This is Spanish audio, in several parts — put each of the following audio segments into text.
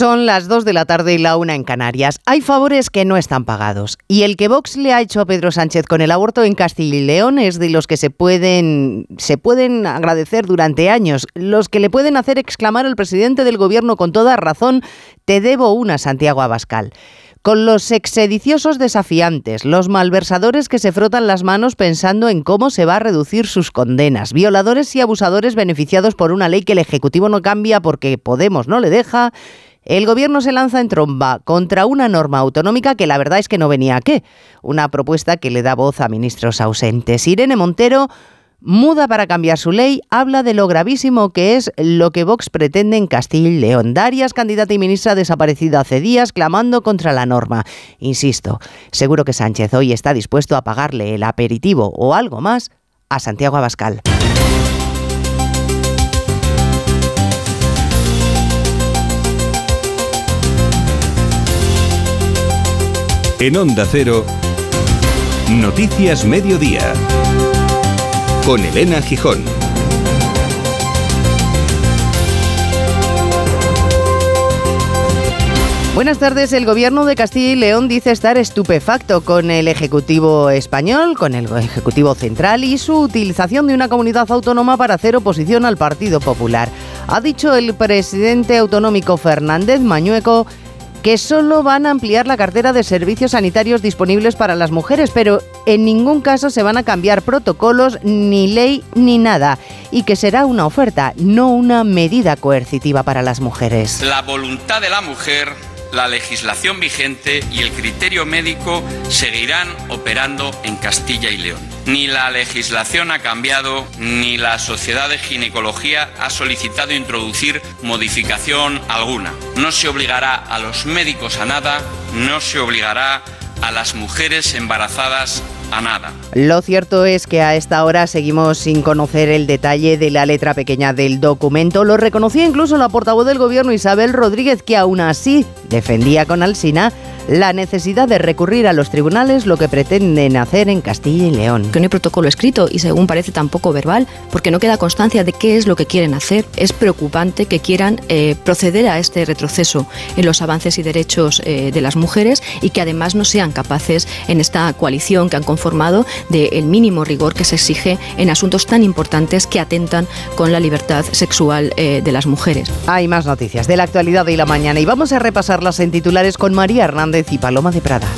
Son las 2 de la tarde y la una en Canarias. Hay favores que no están pagados. Y el que Vox le ha hecho a Pedro Sánchez con el aborto en Castilla y León es de los que se pueden, se pueden agradecer durante años. Los que le pueden hacer exclamar al presidente del gobierno con toda razón, te debo una, Santiago Abascal con los exediciosos desafiantes, los malversadores que se frotan las manos pensando en cómo se va a reducir sus condenas, violadores y abusadores beneficiados por una ley que el Ejecutivo no cambia porque Podemos no le deja, el gobierno se lanza en tromba contra una norma autonómica que la verdad es que no venía a qué. Una propuesta que le da voz a ministros ausentes. Irene Montero muda para cambiar su ley, habla de lo gravísimo que es lo que Vox pretende en Castilla y León. Darias, candidata y ministra desaparecida hace días, clamando contra la norma. Insisto, seguro que Sánchez hoy está dispuesto a pagarle el aperitivo o algo más a Santiago Abascal. En Onda Cero, Noticias Mediodía, con Elena Gijón. Buenas tardes. El gobierno de Castilla y León dice estar estupefacto con el Ejecutivo español, con el Ejecutivo central y su utilización de una comunidad autónoma para hacer oposición al Partido Popular. Ha dicho el presidente autonómico Fernández Mañueco que solo van a ampliar la cartera de servicios sanitarios disponibles para las mujeres, pero en ningún caso se van a cambiar protocolos, ni ley, ni nada, y que será una oferta, no una medida coercitiva para las mujeres. La voluntad de la mujer la legislación vigente y el criterio médico seguirán operando en Castilla y León. Ni la legislación ha cambiado, ni la Sociedad de Ginecología ha solicitado introducir modificación alguna. No se obligará a los médicos a nada, no se obligará a las mujeres embarazadas a nada. Lo cierto es que a esta hora seguimos sin conocer el detalle de la letra pequeña del documento. Lo reconocía incluso la portavoz del gobierno Isabel Rodríguez, que aún así defendía con Alsina la necesidad de recurrir a los tribunales lo que pretenden hacer en Castilla y León. Que no hay protocolo escrito y según parece tampoco verbal, porque no queda constancia de qué es lo que quieren hacer. Es preocupante que quieran eh, proceder a este retroceso en los avances y derechos eh, de las mujeres y que además no sean capaces en esta coalición que han conformado del mínimo rigor que se exige en asuntos tan importantes que atentan con la libertad sexual eh, de las mujeres. Hay más noticias de la actualidad de la mañana y vamos a repasarlas en titulares con María Hernández y Paloma de Prada.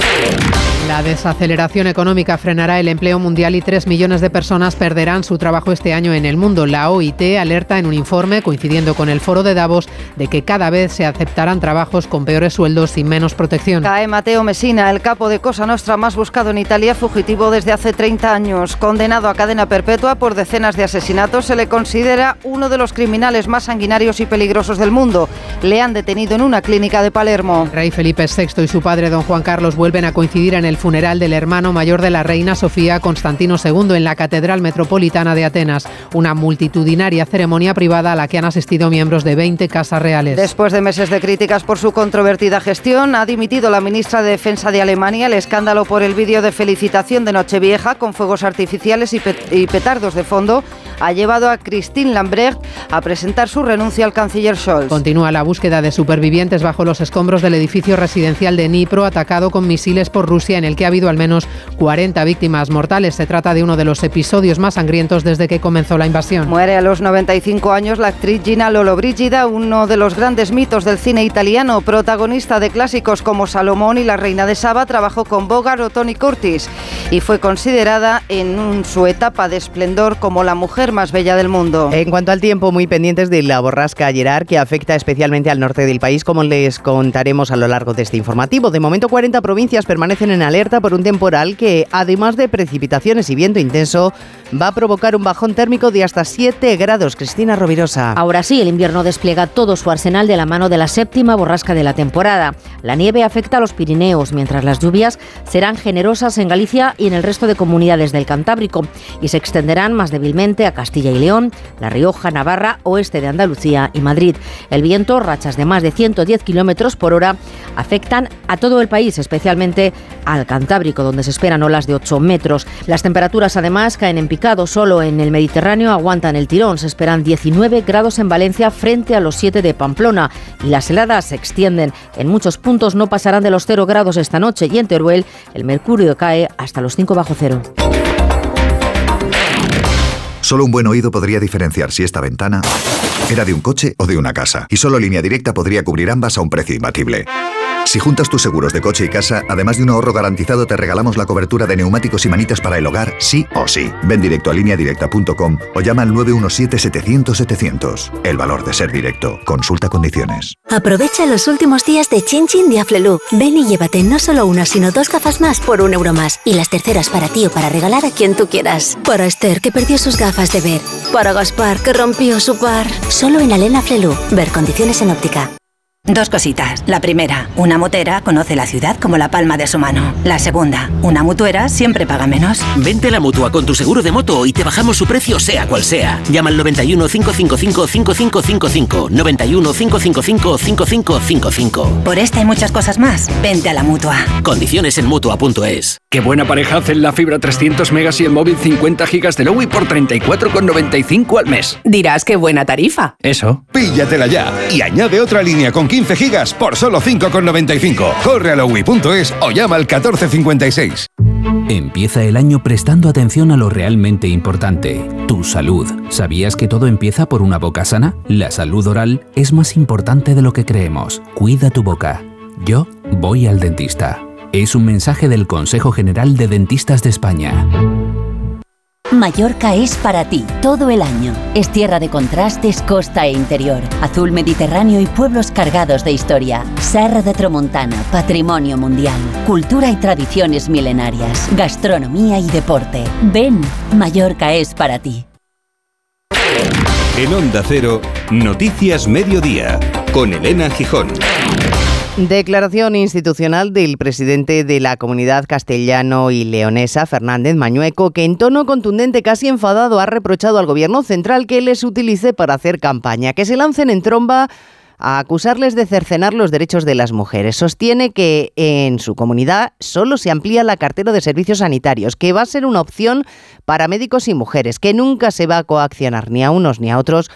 La desaceleración económica frenará el empleo mundial y 3 millones de personas perderán su trabajo este año en el mundo. La OIT alerta en un informe, coincidiendo con el foro de Davos, de que cada vez se aceptarán trabajos con peores sueldos y menos protección. Cae Mateo Messina, el capo de Cosa Nostra más buscado en Italia, fugitivo desde hace 30 años. Condenado a cadena perpetua por decenas de asesinatos, se le considera uno de los criminales más sanguinarios y peligrosos del mundo. Le han detenido en una clínica de Palermo. Rey Felipe VI y su padre, don Juan Carlos, vuelven a coincidir en el funeral del hermano mayor de la reina Sofía, Constantino II, en la Catedral Metropolitana de Atenas. Una multitudinaria ceremonia privada a la que han asistido miembros de 20 casas reales. Después de meses de críticas por su controvertida gestión, ha dimitido la ministra de Defensa de Alemania. El escándalo por el vídeo de felicitación de Nochevieja con fuegos artificiales y, petardos de fondo ha llevado a Christine Lambrecht a presentar su renuncia al canciller Scholz. Continúa la búsqueda de supervivientes bajo los escombros del edificio residencial de Dnipro atacado con misiles por Rusia en el que ha habido al menos 40 víctimas mortales. Se trata de uno de los episodios más sangrientos desde que comenzó la invasión. Muere a los 95 años la actriz Gina Lollobrigida, uno de los grandes mitos del cine italiano, protagonista de clásicos como Salomón y La Reina de Saba, trabajó con Bogart o Tony Curtis y fue considerada en su etapa de esplendor como la mujer más bella del mundo. En cuanto al tiempo, muy pendientes de la borrasca Gerard, que afecta especialmente al norte del país, como les contaremos a lo largo de este informativo. De momento, 40 provincias permanecen en alerta por un temporal que, además de precipitaciones y viento intenso, va a provocar un bajón térmico de hasta 7 grados. Cristina Rovirosa. Ahora sí, el invierno despliega todo su arsenal de la mano de la séptima borrasca de la temporada. La nieve afecta a los Pirineos, mientras las lluvias serán generosas en Galicia y en el resto de comunidades del Cantábrico y se extenderán más débilmente a Castilla y León, La Rioja, Navarra, oeste de Andalucía y Madrid. El viento, rachas de más de 110 kilómetros por hora, afectan a todo el país, especialmente al Cantábrico, donde se esperan olas de 8 metros. Las temperaturas, además, caen en picado. Solo en el Mediterráneo aguantan el tirón. Se esperan 19 grados en Valencia frente a los 7 de Pamplona. Y las heladas se extienden. En muchos puntos no pasarán de los 0 grados esta noche y en Teruel el mercurio cae hasta los 5 bajo cero. Solo un buen oído podría diferenciar si esta ventana era de un coche o de una casa. Y solo línea directa podría cubrir ambas a un precio imbatible. Si juntas tus seguros de coche y casa, además de un ahorro garantizado, te regalamos la cobertura de neumáticos y manitas para el hogar, sí o sí. Ven directo a lineadirecta.com o llama al 917-700-700. El valor de ser directo. Consulta condiciones. Aprovecha los últimos días de Chin Chin de Aflelu. Ven y llévate no solo una, sino dos gafas más por un euro más. Y las terceras para ti o para regalar a quien tú quieras. Para Esther, que perdió sus gafas de ver. Para Gaspar, que rompió su par. Solo en Alena Flelu. Ver condiciones en óptica. Dos cositas. La primera, una motera conoce la ciudad como la palma de su mano. La segunda, una mutuera siempre paga menos. Vente a la mutua con tu seguro de moto y te bajamos su precio sea cual sea. Llama al 91 555 5555. 91 555 5555. Por esta y muchas cosas más, vente a la mutua. Condiciones en mutua.es. Qué buena pareja hacen la fibra 300 megas y el móvil 50 gigas de Lowy por 34,95 al mes. Dirás qué buena tarifa. Eso. Píllatela ya y añade otra línea con 15 gigas por solo 5,95. Corre a lowy.es o llama al 1456. Empieza el año prestando atención a lo realmente importante, tu salud. ¿Sabías que todo empieza por una boca sana? La salud oral es más importante de lo que creemos. Cuida tu boca. Yo voy al dentista. Es un mensaje del Consejo General de Dentistas de España. Mallorca es para ti todo el año. Es tierra de contrastes, costa e interior, azul mediterráneo y pueblos cargados de historia. Serra de Tramontana, patrimonio mundial, cultura y tradiciones milenarias, gastronomía y deporte. Ven, Mallorca es para ti. En Onda Cero, Noticias Mediodía, con Elena Gijón. Declaración institucional del presidente de la comunidad castellano y leonesa, Fernández Mañueco, que en tono contundente, casi enfadado, ha reprochado al gobierno central que les utilice para hacer campaña, que se lancen en tromba a acusarles de cercenar los derechos de las mujeres. Sostiene que en su comunidad solo se amplía la cartera de servicios sanitarios, que va a ser una opción para médicos y mujeres, que nunca se va a coaccionar ni a unos ni a otros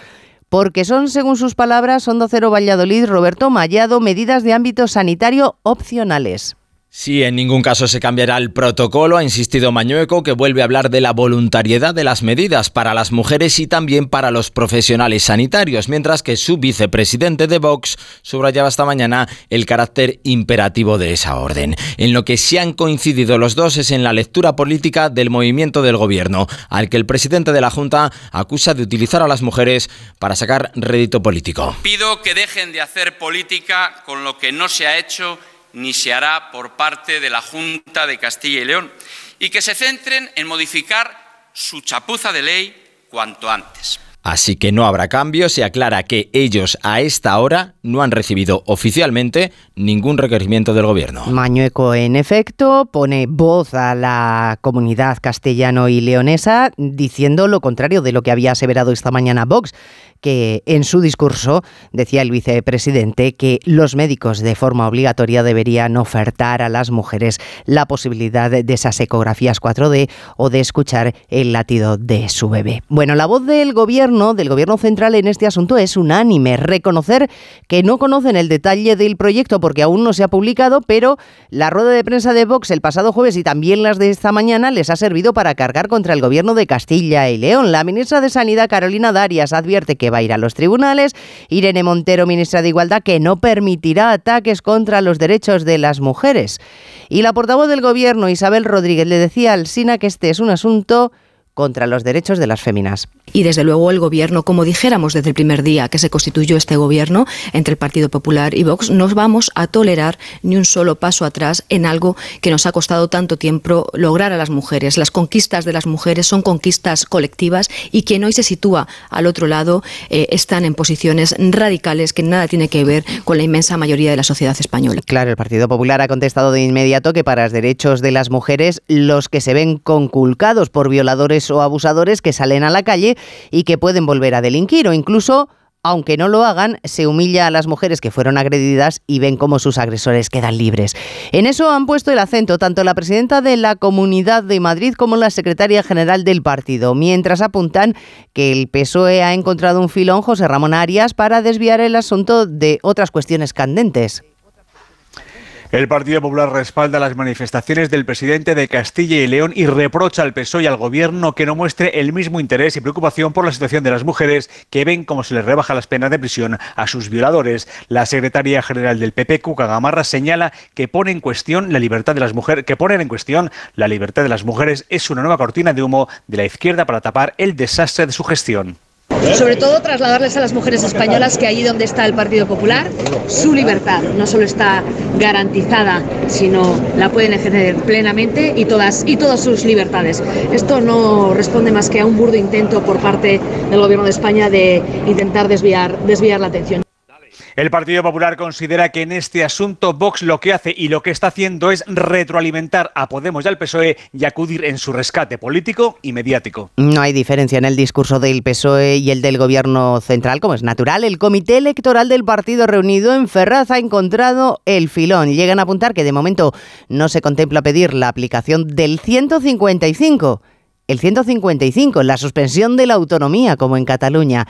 porque son, según sus palabras, Hondo Cero Valladolid, Roberto Mallado, medidas de ámbito sanitario opcionales. Sí, en ningún caso se cambiará el protocolo, ha insistido Mañueco, que vuelve a hablar de la voluntariedad de las medidas para las mujeres y también para los profesionales sanitarios, mientras que su vicepresidente de Vox subrayaba esta mañana el carácter imperativo de esa orden. En lo que sí han coincidido los dos es en la lectura política del movimiento del gobierno, al que el presidente de la Junta acusa de utilizar a las mujeres para sacar rédito político. Pido que dejen de hacer política con lo que no se ha hecho ni se hará por parte de la Junta de Castilla y León, y que se centren en modificar su chapuza de ley cuanto antes. Así que no habrá cambio, se aclara que ellos a esta hora no han recibido oficialmente ningún requerimiento del gobierno. Mañueco, en efecto, pone voz a la comunidad castellano y leonesa diciendo lo contrario de lo que había aseverado esta mañana Vox que en su discurso decía el vicepresidente que los médicos de forma obligatoria deberían ofertar a las mujeres la posibilidad de esas ecografías 4D o de escuchar el latido de su bebé. Bueno, la voz del gobierno, del gobierno central en este asunto es unánime, reconocer que no conocen el detalle del proyecto porque aún no se ha publicado, pero la rueda de prensa de Vox el pasado jueves y también las de esta mañana les ha servido para cargar contra el gobierno de Castilla y León. La ministra de Sanidad, Carolina Darias, advierte que va a ir a los tribunales. Irene Montero, ministra de Igualdad, que no permitirá ataques contra los derechos de las mujeres. Y la portavoz del Gobierno, Isabel Rodríguez, le decía al SINA que este es un asunto contra los derechos de las féminas. Y desde luego el gobierno, como dijéramos desde el primer día que se constituyó este gobierno entre el Partido Popular y Vox, no vamos a tolerar ni un solo paso atrás en algo que nos ha costado tanto tiempo lograr a las mujeres. Las conquistas de las mujeres son conquistas colectivas y quien hoy se sitúa al otro lado eh, están en posiciones radicales que nada tiene que ver con la inmensa mayoría de la sociedad española. Claro, el Partido Popular ha contestado de inmediato que para los derechos de las mujeres, los que se ven conculcados por violadores o abusadores que salen a la calle y que pueden volver a delinquir o incluso aunque no lo hagan, se humilla a las mujeres que fueron agredidas y ven cómo sus agresores quedan libres. En eso han puesto el acento tanto la presidenta de la Comunidad de Madrid como la secretaria general del partido, mientras apuntan que el PSOE ha encontrado un filón José Ramón Arias para desviar el asunto de otras cuestiones candentes. El Partido Popular respalda las manifestaciones del presidente de Castilla y León y reprocha al PSOE y al gobierno que no muestre el mismo interés y preocupación por la situación de las mujeres que ven cómo se les rebaja las penas de prisión a sus violadores. La secretaria general del PP, Cuca Gamarra, señala que pone en cuestión la libertad de las mujeres, que poner en cuestión la libertad de las mujeres es una nueva cortina de humo de la izquierda para tapar el desastre de su gestión. Sobre todo trasladarles a las mujeres españolas que allí donde está el Partido Popular, su libertad no solo está garantizada, sino la pueden ejercer plenamente y todas, y todas sus libertades. Esto no responde más que a un burdo intento por parte del Gobierno de España de intentar desviar, desviar la atención. El Partido Popular considera que en este asunto Vox lo que hace y lo que está haciendo es retroalimentar a Podemos y al PSOE y acudir en su rescate político y mediático. No hay diferencia en el discurso del PSOE y el del Gobierno central, como es natural. El Comité Electoral del Partido reunido en Ferraz ha encontrado el filón. Llegan a apuntar que de momento no se contempla pedir la aplicación del 155. El 155, la suspensión de la autonomía, como en Cataluña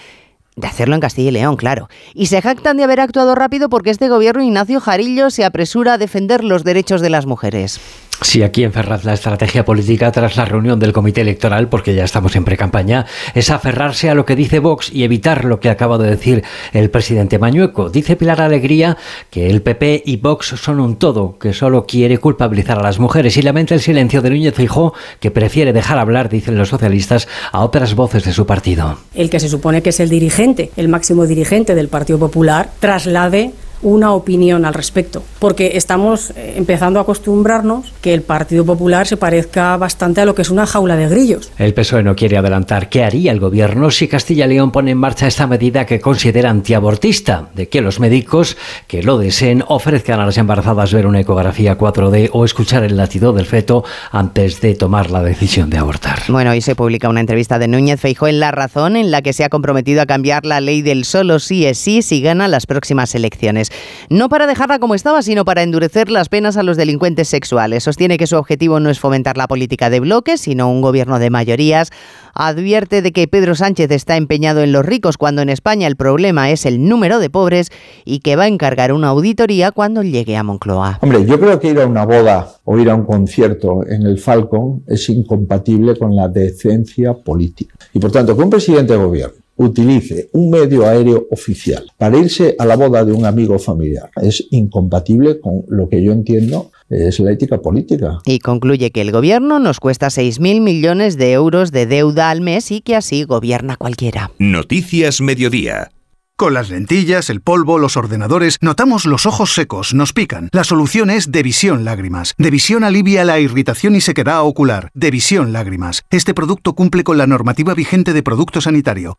de hacerlo en Castilla y León, claro. Y se jactan de haber actuado rápido porque este gobierno Ignacio Jarillo se apresura a defender los derechos de las mujeres. Sí, aquí en Ferraz la estrategia política tras la reunión del comité electoral, porque ya estamos en pre-campaña, es aferrarse a lo que dice Vox y evitar lo que acaba de decir el presidente Mañueco. Dice Pilar Alegría que el PP y Vox son un todo, que solo quiere culpabilizar a las mujeres y lamenta el silencio de Núñez Fijó, que prefiere dejar hablar, dicen los socialistas, a otras voces de su partido. El que se supone que es el dirigente, el máximo dirigente del Partido Popular, traslade una opinión al respecto, porque estamos eh, empezando a acostumbrarnos que el Partido Popular se parezca bastante a lo que es una jaula de grillos. El PSOE no quiere adelantar qué haría el gobierno si Castilla y León pone en marcha esta medida que considera antiabortista, de que los médicos que lo deseen ofrezcan a las embarazadas ver una ecografía 4D o escuchar el latido del feto antes de tomar la decisión de abortar. Bueno, hoy se publica una entrevista de Núñez Feijó en La Razón en la que se ha comprometido a cambiar la ley del solo sí es sí si gana las próximas elecciones no para dejarla como estaba, sino para endurecer las penas a los delincuentes sexuales. Sostiene que su objetivo no es fomentar la política de bloques, sino un gobierno de mayorías. Advierte de que Pedro Sánchez está empeñado en los ricos cuando en España el problema es el número de pobres y que va a encargar una auditoría cuando llegue a Moncloa. Hombre, yo creo que ir a una boda o ir a un concierto en el Falcon es incompatible con la decencia política. Y por tanto, que un presidente de gobierno utilice un medio aéreo oficial para irse a la boda de un amigo familiar es incompatible con lo que yo entiendo es la ética política. Y concluye que el gobierno nos cuesta 6.000 millones de euros de deuda al mes y que así gobierna cualquiera. Noticias Mediodía. Con las lentillas, el polvo, los ordenadores, notamos los ojos secos, nos pican. La solución es Devisión Lágrimas. Devisión alivia la irritación y sequedad ocular. Devisión Lágrimas. Este producto cumple con la normativa vigente de producto sanitario.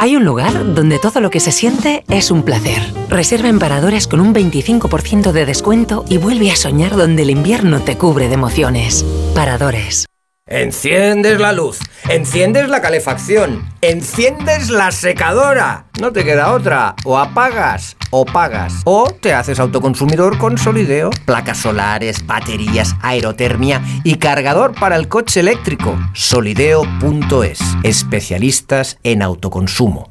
Hay un lugar donde todo lo que se siente es un placer. Reserva en Paradores con un 25% de descuento y vuelve a soñar donde el invierno te cubre de emociones. Paradores. Enciendes la luz, enciendes la calefacción, enciendes la secadora. No te queda otra. O apagas o pagas. O te haces autoconsumidor con Solideo. Placas solares, baterías, aerotermia y cargador para el coche eléctrico. Solideo.es. Especialistas en autoconsumo.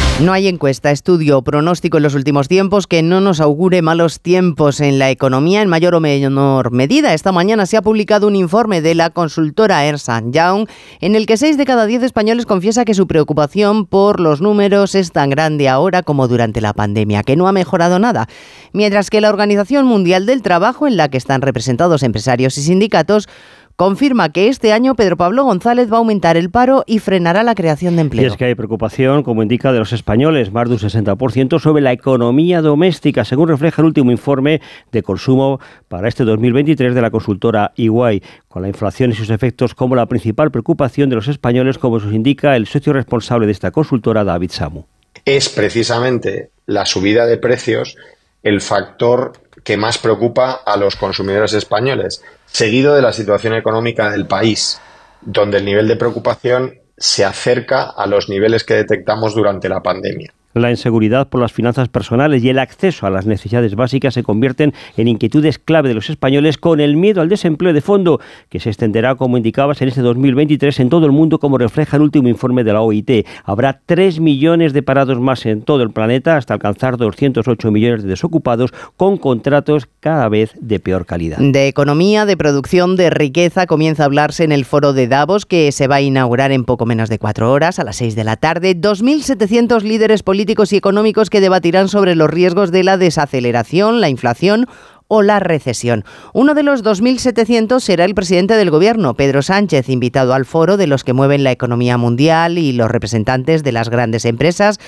No hay encuesta, estudio o pronóstico en los últimos tiempos que no nos augure malos tiempos en la economía en mayor o menor medida. Esta mañana se ha publicado un informe de la consultora Ernst Young en el que 6 de cada 10 españoles confiesa que su preocupación por los números es tan grande ahora como durante la pandemia, que no ha mejorado nada. Mientras que la Organización Mundial del Trabajo, en la que están representados empresarios y sindicatos, confirma que este año Pedro Pablo González va a aumentar el paro y frenará la creación de empleo. Y es que hay preocupación, como indica, de los españoles, más de un 60% sobre la economía doméstica, según refleja el último informe de consumo para este 2023 de la consultora EY, con la inflación y sus efectos como la principal preocupación de los españoles, como nos indica el socio responsable de esta consultora, David Samu. Es precisamente la subida de precios el factor que más preocupa a los consumidores españoles seguido de la situación económica del país, donde el nivel de preocupación se acerca a los niveles que detectamos durante la pandemia. La inseguridad por las finanzas personales y el acceso a las necesidades básicas se convierten en inquietudes clave de los españoles con el miedo al desempleo de fondo, que se extenderá, como indicabas, en este 2023 en todo el mundo, como refleja el último informe de la OIT. Habrá 3 millones de parados más en todo el planeta hasta alcanzar 208 millones de desocupados con contratos cada vez de peor calidad. De economía, de producción, de riqueza comienza a hablarse en el foro de Davos que se va a inaugurar en poco menos de cuatro horas, a las 6 de la tarde. 2.700 líderes políticos y económicos que debatirán sobre los riesgos de la desaceleración, la inflación o la recesión. Uno de los 2.700 será el presidente del gobierno, Pedro Sánchez, invitado al foro de los que mueven la economía mundial y los representantes de las grandes empresas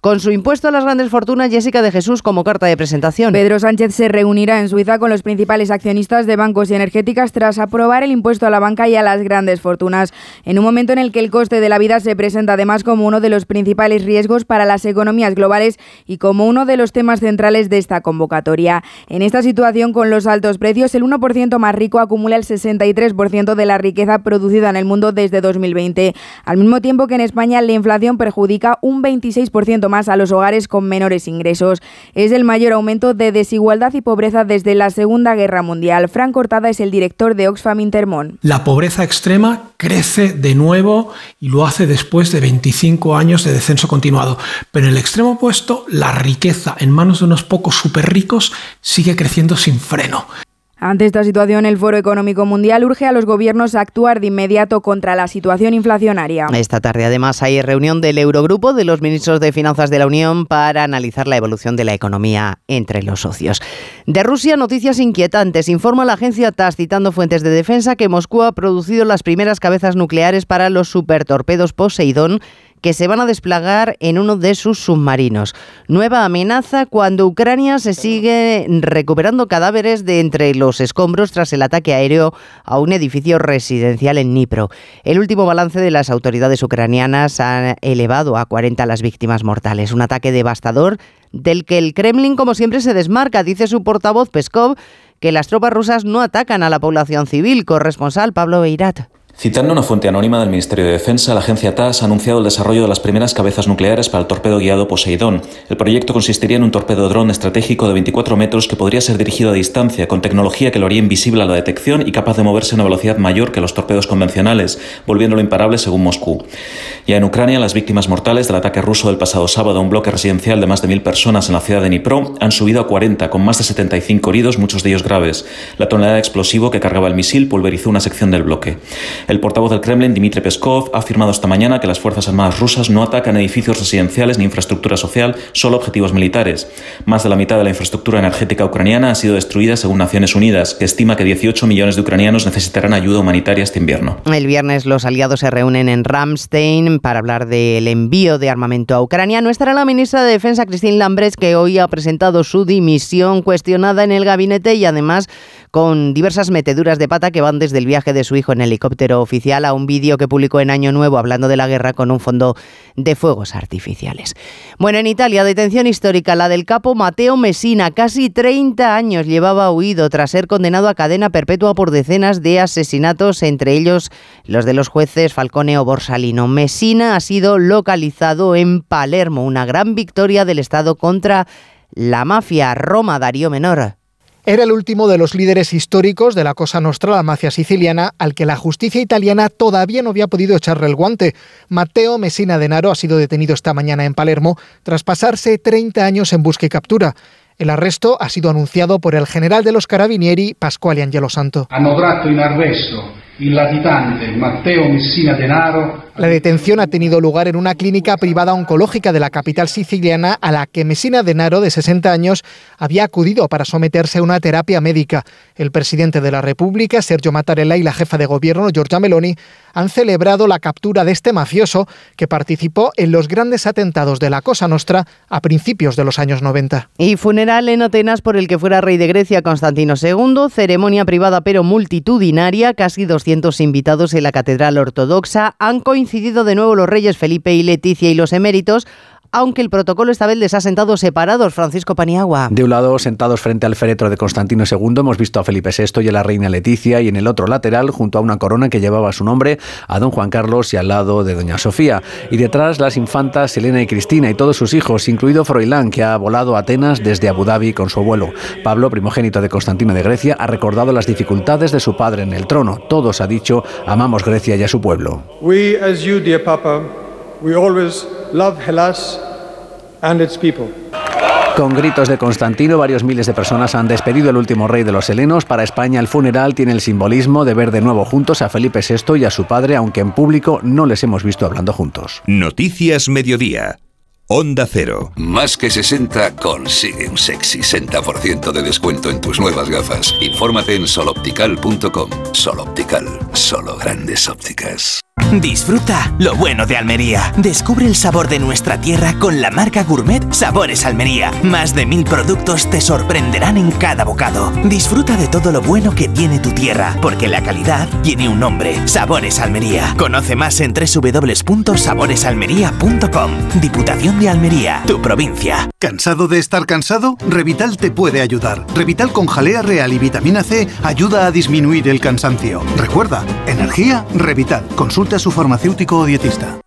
con su impuesto a las grandes fortunas, Jessica de Jesús como carta de presentación. Pedro Sánchez se reunirá en Suiza con los principales accionistas de bancos y energéticas tras aprobar el impuesto a la banca y a las grandes fortunas, en un momento en el que el coste de la vida se presenta además como uno de los principales riesgos para las economías globales y como uno de los temas centrales de esta convocatoria. En esta situación, con los altos precios, el 1% más rico acumula el 63% de la riqueza producida en el mundo desde 2020, al mismo tiempo que en España la inflación perjudica un 26% más a los hogares con menores ingresos. Es el mayor aumento de desigualdad y pobreza desde la Segunda Guerra Mundial. Fran Cortada es el director de Oxfam Intermón. La pobreza extrema crece de nuevo y lo hace después de 25 años de descenso continuado. Pero en el extremo opuesto, la riqueza en manos de unos pocos súper ricos sigue creciendo sin freno. Ante esta situación, el Foro Económico Mundial urge a los gobiernos a actuar de inmediato contra la situación inflacionaria. Esta tarde, además, hay reunión del Eurogrupo de los ministros de Finanzas de la Unión para analizar la evolución de la economía entre los socios. De Rusia, noticias inquietantes. Informa la agencia TAS, citando fuentes de defensa, que Moscú ha producido las primeras cabezas nucleares para los supertorpedos Poseidón que se van a desplegar en uno de sus submarinos. Nueva amenaza cuando Ucrania se sigue recuperando cadáveres de entre los escombros tras el ataque aéreo a un edificio residencial en Dnipro. El último balance de las autoridades ucranianas ha elevado a 40 las víctimas mortales. Un ataque devastador del que el Kremlin, como siempre, se desmarca, dice su portavoz Peskov, que las tropas rusas no atacan a la población civil. Corresponsal Pablo Beirat. Citando una fuente anónima del Ministerio de Defensa, la agencia TAS ha anunciado el desarrollo de las primeras cabezas nucleares para el torpedo guiado Poseidón. El proyecto consistiría en un torpedo dron estratégico de 24 metros que podría ser dirigido a distancia, con tecnología que lo haría invisible a la detección y capaz de moverse a una velocidad mayor que los torpedos convencionales, volviéndolo imparable según Moscú. Ya en Ucrania, las víctimas mortales del ataque ruso del pasado sábado a un bloque residencial de más de mil personas en la ciudad de Dnipro han subido a 40, con más de 75 heridos, muchos de ellos graves. La tonelada de explosivo que cargaba el misil pulverizó una sección del bloque. El portavoz del Kremlin, Dmitry Peskov, ha afirmado esta mañana que las Fuerzas Armadas rusas no atacan edificios residenciales ni infraestructura social, solo objetivos militares. Más de la mitad de la infraestructura energética ucraniana ha sido destruida según Naciones Unidas, que estima que 18 millones de ucranianos necesitarán ayuda humanitaria este invierno. El viernes los aliados se reúnen en Ramstein para hablar del envío de armamento a Ucrania. No estará la ministra de Defensa, Christine Lambres, que hoy ha presentado su dimisión cuestionada en el gabinete y además con diversas meteduras de pata que van desde el viaje de su hijo en helicóptero oficial a un vídeo que publicó en Año Nuevo hablando de la guerra con un fondo de fuegos artificiales. Bueno, en Italia, detención histórica, la del capo Mateo Messina, casi 30 años llevaba huido tras ser condenado a cadena perpetua por decenas de asesinatos, entre ellos los de los jueces Falcone o Borsalino. Messina ha sido localizado en Palermo, una gran victoria del Estado contra la mafia Roma Darío Menor. Era el último de los líderes históricos de la Cosa Nostra, la mafia siciliana, al que la justicia italiana todavía no había podido echarle el guante. Matteo Messina Denaro ha sido detenido esta mañana en Palermo tras pasarse 30 años en busca y captura. El arresto ha sido anunciado por el general de los Carabinieri, Pasquale Angelo Santo. Hanno tratto in arresto il latitante Matteo Messina Denaro La detención ha tenido lugar en una clínica privada oncológica de la capital siciliana a la que Messina Denaro, de 60 años, había acudido para someterse a una terapia médica. El presidente de la República, Sergio Mattarella, y la jefa de gobierno, Giorgia Meloni, han celebrado la captura de este mafioso que participó en los grandes atentados de la Cosa Nostra a principios de los años 90. Y funeral en Atenas por el que fuera rey de Grecia Constantino II, ceremonia privada pero multitudinaria, casi 200 invitados en la Catedral Ortodoxa, han coincidido de nuevo los reyes Felipe y Leticia y los eméritos, aunque el protocolo esta vez les ha sentado separados, Francisco Paniagua. De un lado, sentados frente al féretro de Constantino II, hemos visto a Felipe VI y a la reina Leticia, y en el otro lateral, junto a una corona que llevaba su nombre, a don Juan Carlos y al lado de doña Sofía. Y detrás, las infantas Elena y Cristina y todos sus hijos, incluido Froilán, que ha volado a Atenas desde Abu Dhabi con su abuelo. Pablo, primogénito de Constantino de Grecia, ha recordado las dificultades de su padre en el trono. Todos, ha dicho, amamos Grecia y a su pueblo. We, as you, dear Papa, we always love Hellas and its people. Con gritos de Constantino, varios miles de personas han despedido al último rey de los helenos. Para España, el funeral tiene el simbolismo de ver de nuevo juntos a Felipe VI y a su padre, aunque en público no les hemos visto hablando juntos. Noticias Mediodía. Onda Cero. Más que 60 consigue un sexy 60% de descuento en tus nuevas gafas. Infórmate en soloptical.com. Soloptical, solo grandes ópticas. Disfruta lo bueno de Almería. Descubre el sabor de nuestra tierra con la marca Gourmet Sabores Almería. Más de mil productos te sorprenderán en cada bocado. Disfruta de todo lo bueno que tiene tu tierra, porque la calidad tiene un nombre. Sabores Almería. Conoce más en www.saboresalmería.com. Diputación de Almería, tu provincia. ¿Cansado de estar cansado? Revital te puede ayudar. Revital con jalea real y vitamina C ayuda a disminuir el cansancio. Recuerda, energía, Revital. Consulta a su farmacéutico o dietista.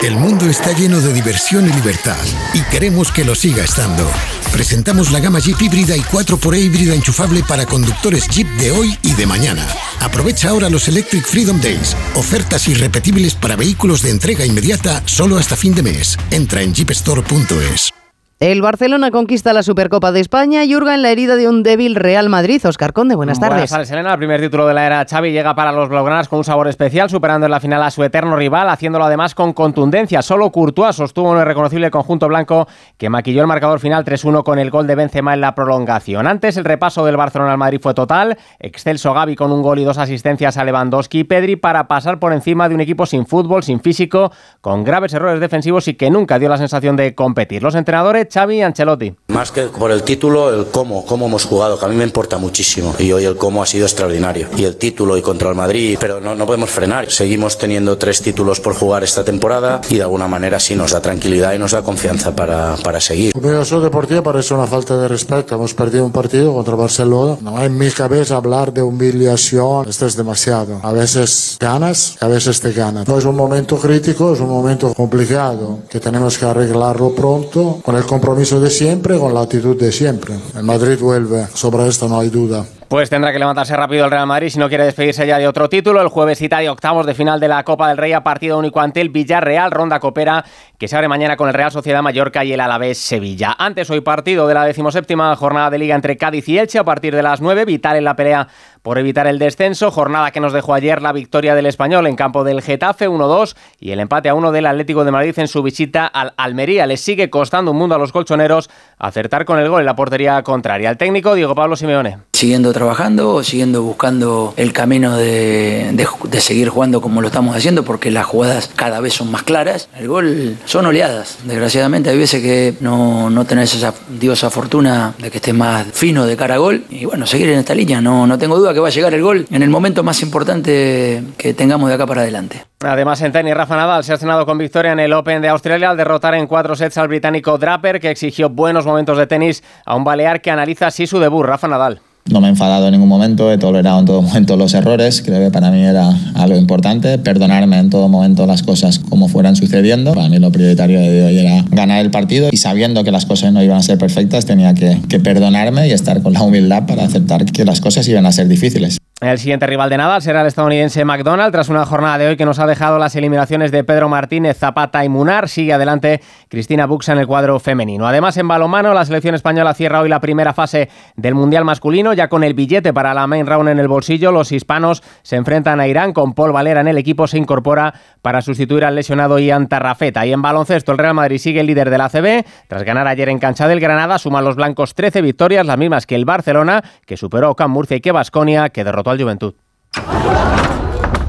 El mundo está lleno de diversión y libertad y queremos que lo siga estando. Presentamos la gama Jeep híbrida y 4xE híbrida enchufable para conductores Jeep de hoy y de mañana. Aprovecha ahora los Electric Freedom Days, ofertas irrepetibles para vehículos de entrega inmediata solo hasta fin de mes. Entra en jeepstore.es. El Barcelona conquista la Supercopa de España y hurga en la herida de un débil Real Madrid. Oscar Conde, buenas tardes. Buenas tardes, Elena. El primer título de la era Xavi llega para los blaugranas con un sabor especial, superando en la final a su eterno rival, haciéndolo además con contundencia. Solo Courtois sostuvo un irreconocible conjunto blanco que maquilló el marcador final 3-1 con el gol de Benzema en la prolongación. Antes, el repaso del Barcelona al Madrid fue total. Excelso Gaby con un gol y dos asistencias a Lewandowski y Pedri para pasar por encima de un equipo sin fútbol, sin físico, con graves errores defensivos y que nunca dio la sensación de competir. Los entrenadores Xavi y Ancelotti. Más que por el título, el cómo, cómo hemos jugado, que a mí me importa muchísimo. Y hoy el cómo ha sido extraordinario. Y el título y contra el Madrid, pero no, no podemos frenar. Seguimos teniendo tres títulos por jugar esta temporada y de alguna manera sí nos da tranquilidad y nos da confianza para, para seguir. Eso deportivo parece una falta de respeto. Hemos perdido un partido contra Barcelona. No en mi cabeza hablar de humillación. Esto es demasiado. A veces ganas, a veces te ganan. No es un momento crítico, es un momento complicado que tenemos que arreglarlo pronto con el compromiso de siempre, con la actitud de siempre. El Madrid vuelve, sobre esto no hay duda. Pues tendrá que levantarse rápido el Real Madrid si no quiere despedirse ya de otro título. El jueves cita de octavos de final de la Copa del Rey a partido único ante el Villarreal, ronda copera, que se abre mañana con el Real Sociedad Mallorca y el Alavés Sevilla. Antes hoy partido de la decimoséptima jornada de Liga entre Cádiz y Elche a partir de las 9, vital en la pelea por evitar el descenso, jornada que nos dejó ayer la victoria del Español en campo del Getafe 1-2 y el empate a 1 del Atlético de Madrid en su visita al Almería. Les sigue costando un mundo a los colchoneros acertar con el gol en la portería contraria. El técnico Diego Pablo Simeone. Siguiendo trabajando, siguiendo buscando el camino de, de, de, seguir jugando como lo estamos haciendo, porque las jugadas cada vez son más claras. El gol son oleadas, desgraciadamente. Hay veces que no, no tenés esa diosa fortuna de que estés más fino de cara a gol. Y bueno, seguir en esta línea. No, no tengo duda que va a llegar el gol en el momento más importante que tengamos de acá para adelante. Además, en tenis, Rafa Nadal se ha estrenado con victoria en el Open de Australia al derrotar en cuatro sets al británico Draper, que exigió buenos momentos de tenis a un balear que analiza así su debut, Rafa Nadal. No me he enfadado en ningún momento, he tolerado en todo momento los errores. Creo que para mí era algo importante, perdonarme en todo momento las cosas como fueran sucediendo. Para mí lo prioritario de hoy era ganar el partido y sabiendo que las cosas no iban a ser perfectas, tenía que, que perdonarme y estar con la humildad para aceptar que las cosas iban a ser difíciles. El siguiente rival de Nadal será el estadounidense McDonald. Tras una jornada de hoy que nos ha dejado las eliminaciones de Pedro Martínez, Zapata y Munar, sigue adelante Cristina Buxa en el cuadro femenino. Además, en balonmano, la selección española cierra hoy la primera fase del Mundial masculino. Ya con el billete para la main round en el bolsillo, los hispanos se enfrentan a Irán. Con Paul Valera en el equipo se incorpora para sustituir al lesionado Ian Tarrafeta. Y en baloncesto, el Real Madrid sigue el líder de la ACB. Tras ganar ayer en cancha del Granada, suman los blancos 13 victorias, las mismas que el Barcelona, que superó a Ocam Murcia y que Basconia, que derrotó Juventud.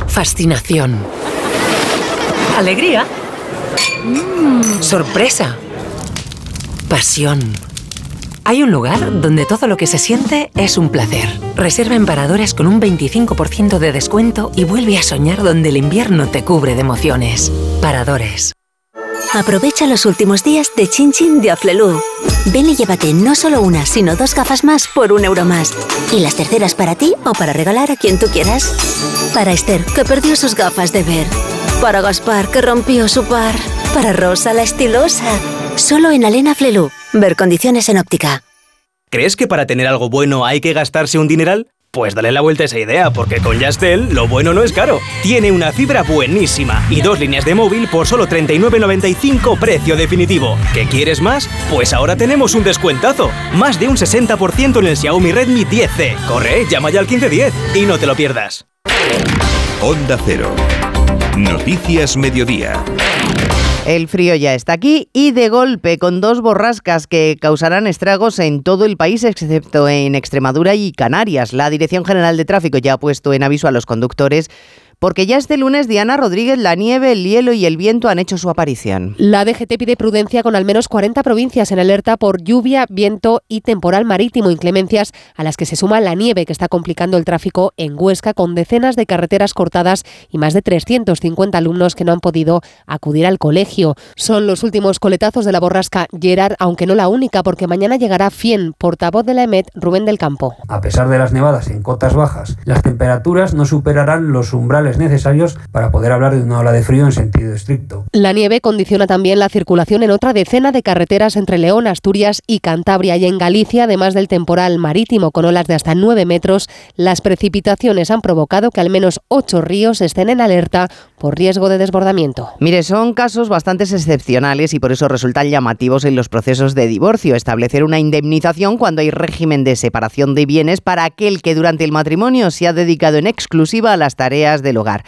Fascinación. Alegría. Mm, sorpresa. Pasión. Hay un lugar donde todo lo que se siente es un placer. Reserva en Paradores con un 25% de descuento y vuelve a soñar donde el invierno te cubre de emociones. Paradores. Aprovecha los últimos días de Chin Chin de Aflelu. Ven y llévate no solo una, sino dos gafas más por un euro más. Y las terceras para ti o para regalar a quien tú quieras. Para Esther, que perdió sus gafas de ver. Para Gaspar, que rompió su par. Para Rosa, la estilosa. Solo en Alena Flelu. Ver condiciones en óptica. ¿Crees que para tener algo bueno hay que gastarse un dineral? Pues dale la vuelta a esa idea, porque con Yastel lo bueno no es caro. Tiene una fibra buenísima y dos líneas de móvil por solo 39.95 precio definitivo. ¿Qué quieres más? Pues ahora tenemos un descuentazo. Más de un 60% en el Xiaomi Redmi 10C. Corre, llama ya al 1510 y no te lo pierdas. Onda Cero. Noticias Mediodía. El frío ya está aquí y de golpe con dos borrascas que causarán estragos en todo el país excepto en Extremadura y Canarias. La Dirección General de Tráfico ya ha puesto en aviso a los conductores porque ya este lunes Diana Rodríguez, la nieve, el hielo y el viento han hecho su aparición. La DGT pide prudencia con al menos 40 provincias en alerta por lluvia, viento y temporal marítimo, inclemencias a las que se suma la nieve que está complicando el tráfico en Huesca con decenas de carreteras cortadas y más de 350 alumnos que no han podido acudir al colegio. Son los últimos coletazos de la borrasca Gerard, aunque no la única, porque mañana llegará Fien, portavoz de la EMET, Rubén del Campo. A pesar de las nevadas en cotas bajas, las temperaturas no superarán los umbrales necesarios para poder hablar de una ola de frío en sentido estricto. La nieve condiciona también la circulación en otra decena de carreteras entre León, Asturias y Cantabria y en Galicia, además del temporal marítimo con olas de hasta 9 metros, las precipitaciones han provocado que al menos 8 ríos estén en alerta por riesgo de desbordamiento. Mire, son casos bastante excepcionales y por eso resultan llamativos en los procesos de divorcio establecer una indemnización cuando hay régimen de separación de bienes para aquel que durante el matrimonio se ha dedicado en exclusiva a las tareas del hogar.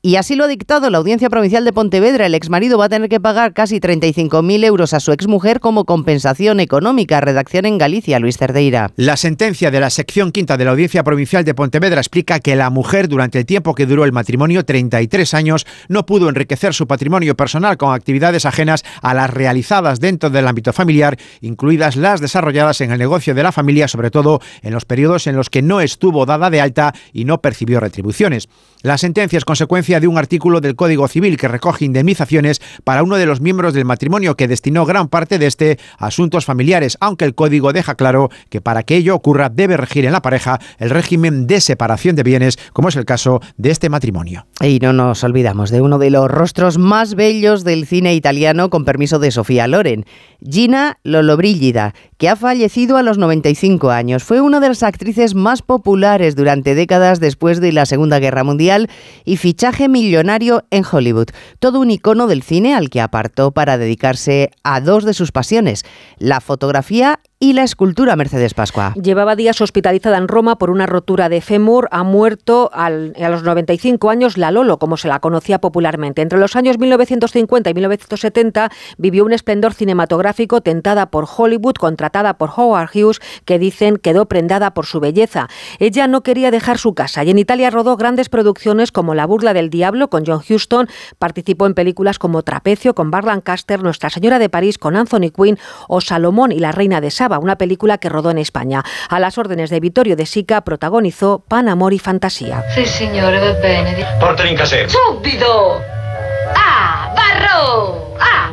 Y así lo ha dictado la Audiencia Provincial de Pontevedra. El exmarido va a tener que pagar casi 35.000 euros a su exmujer como compensación económica. Redacción en Galicia, Luis Cerdeira. La sentencia de la sección quinta de la Audiencia Provincial de Pontevedra explica que la mujer, durante el tiempo que duró el matrimonio, 33 años, no pudo enriquecer su patrimonio personal con actividades ajenas a las realizadas dentro del ámbito familiar, incluidas las desarrolladas en el negocio de la familia, sobre todo en los periodos en los que no estuvo dada de alta y no percibió retribuciones. La sentencia es consecuencia de un artículo del Código Civil que recoge indemnizaciones para uno de los miembros del matrimonio que destinó gran parte de este a asuntos familiares, aunque el código deja claro que para que ello ocurra debe regir en la pareja el régimen de separación de bienes, como es el caso de este matrimonio. Y no nos olvidamos de uno de los rostros más bellos del cine italiano, con permiso de Sofía Loren, Gina Lollobrigida, que ha fallecido a los 95 años. Fue una de las actrices más populares durante décadas después de la Segunda Guerra Mundial y fichaje millonario en Hollywood. Todo un icono del cine al que apartó para dedicarse a dos de sus pasiones, la fotografía y la escultura Mercedes Pascua. Llevaba días hospitalizada en Roma por una rotura de fémur. Ha muerto a los 95 años la Lolo, como se la conocía popularmente. Entre los años 1950 y 1970 vivió un esplendor cinematográfico tentada por Hollywood, contratada por Howard Hughes, que dicen quedó prendada por su belleza. Ella no quería dejar su casa y en Italia rodó grandes producciones como La burla del diablo con John Huston, participó en películas como Trapecio con Bar Lancaster, Nuestra Señora de París con Anthony Quinn o Salomón y la Reina de Saba, una película que rodó en España. A las órdenes de Vittorio De Sica protagonizó Pan, Amor y Fantasía. Sí, signore, va bene. Portali in caserma. Subito! Ah, Barro! Ah!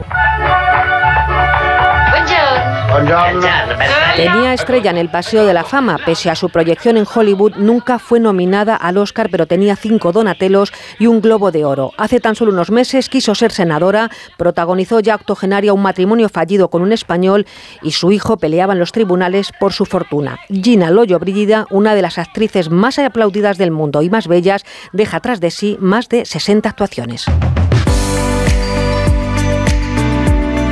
Buongiorno. Tenía estrella en el Paseo de la Fama. Pese a su proyección en Hollywood, nunca fue nominada al Oscar, pero tenía cinco Donatelos y un Globo de Oro. Hace tan solo unos meses quiso ser senadora, protagonizó ya octogenaria un matrimonio fallido con un español y su hijo peleaba en los tribunales por su fortuna. Gina Loyo Brígida, una de las actrices más aplaudidas del mundo y más bellas, deja tras de sí más de 60 actuaciones.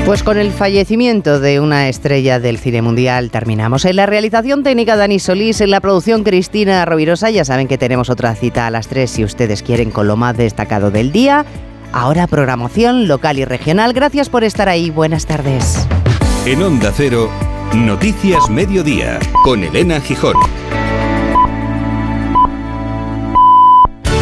Pues con el fallecimiento de una estrella del cine mundial terminamos. En la realización técnica Dani Solís, en la producción Cristina Rovirosa, ya saben que tenemos otra cita a las 3 si ustedes quieren con lo más destacado del día. Ahora programación local y regional. Gracias por estar ahí. Buenas tardes. En Onda Cero, Noticias Mediodía, con Elena Gijón.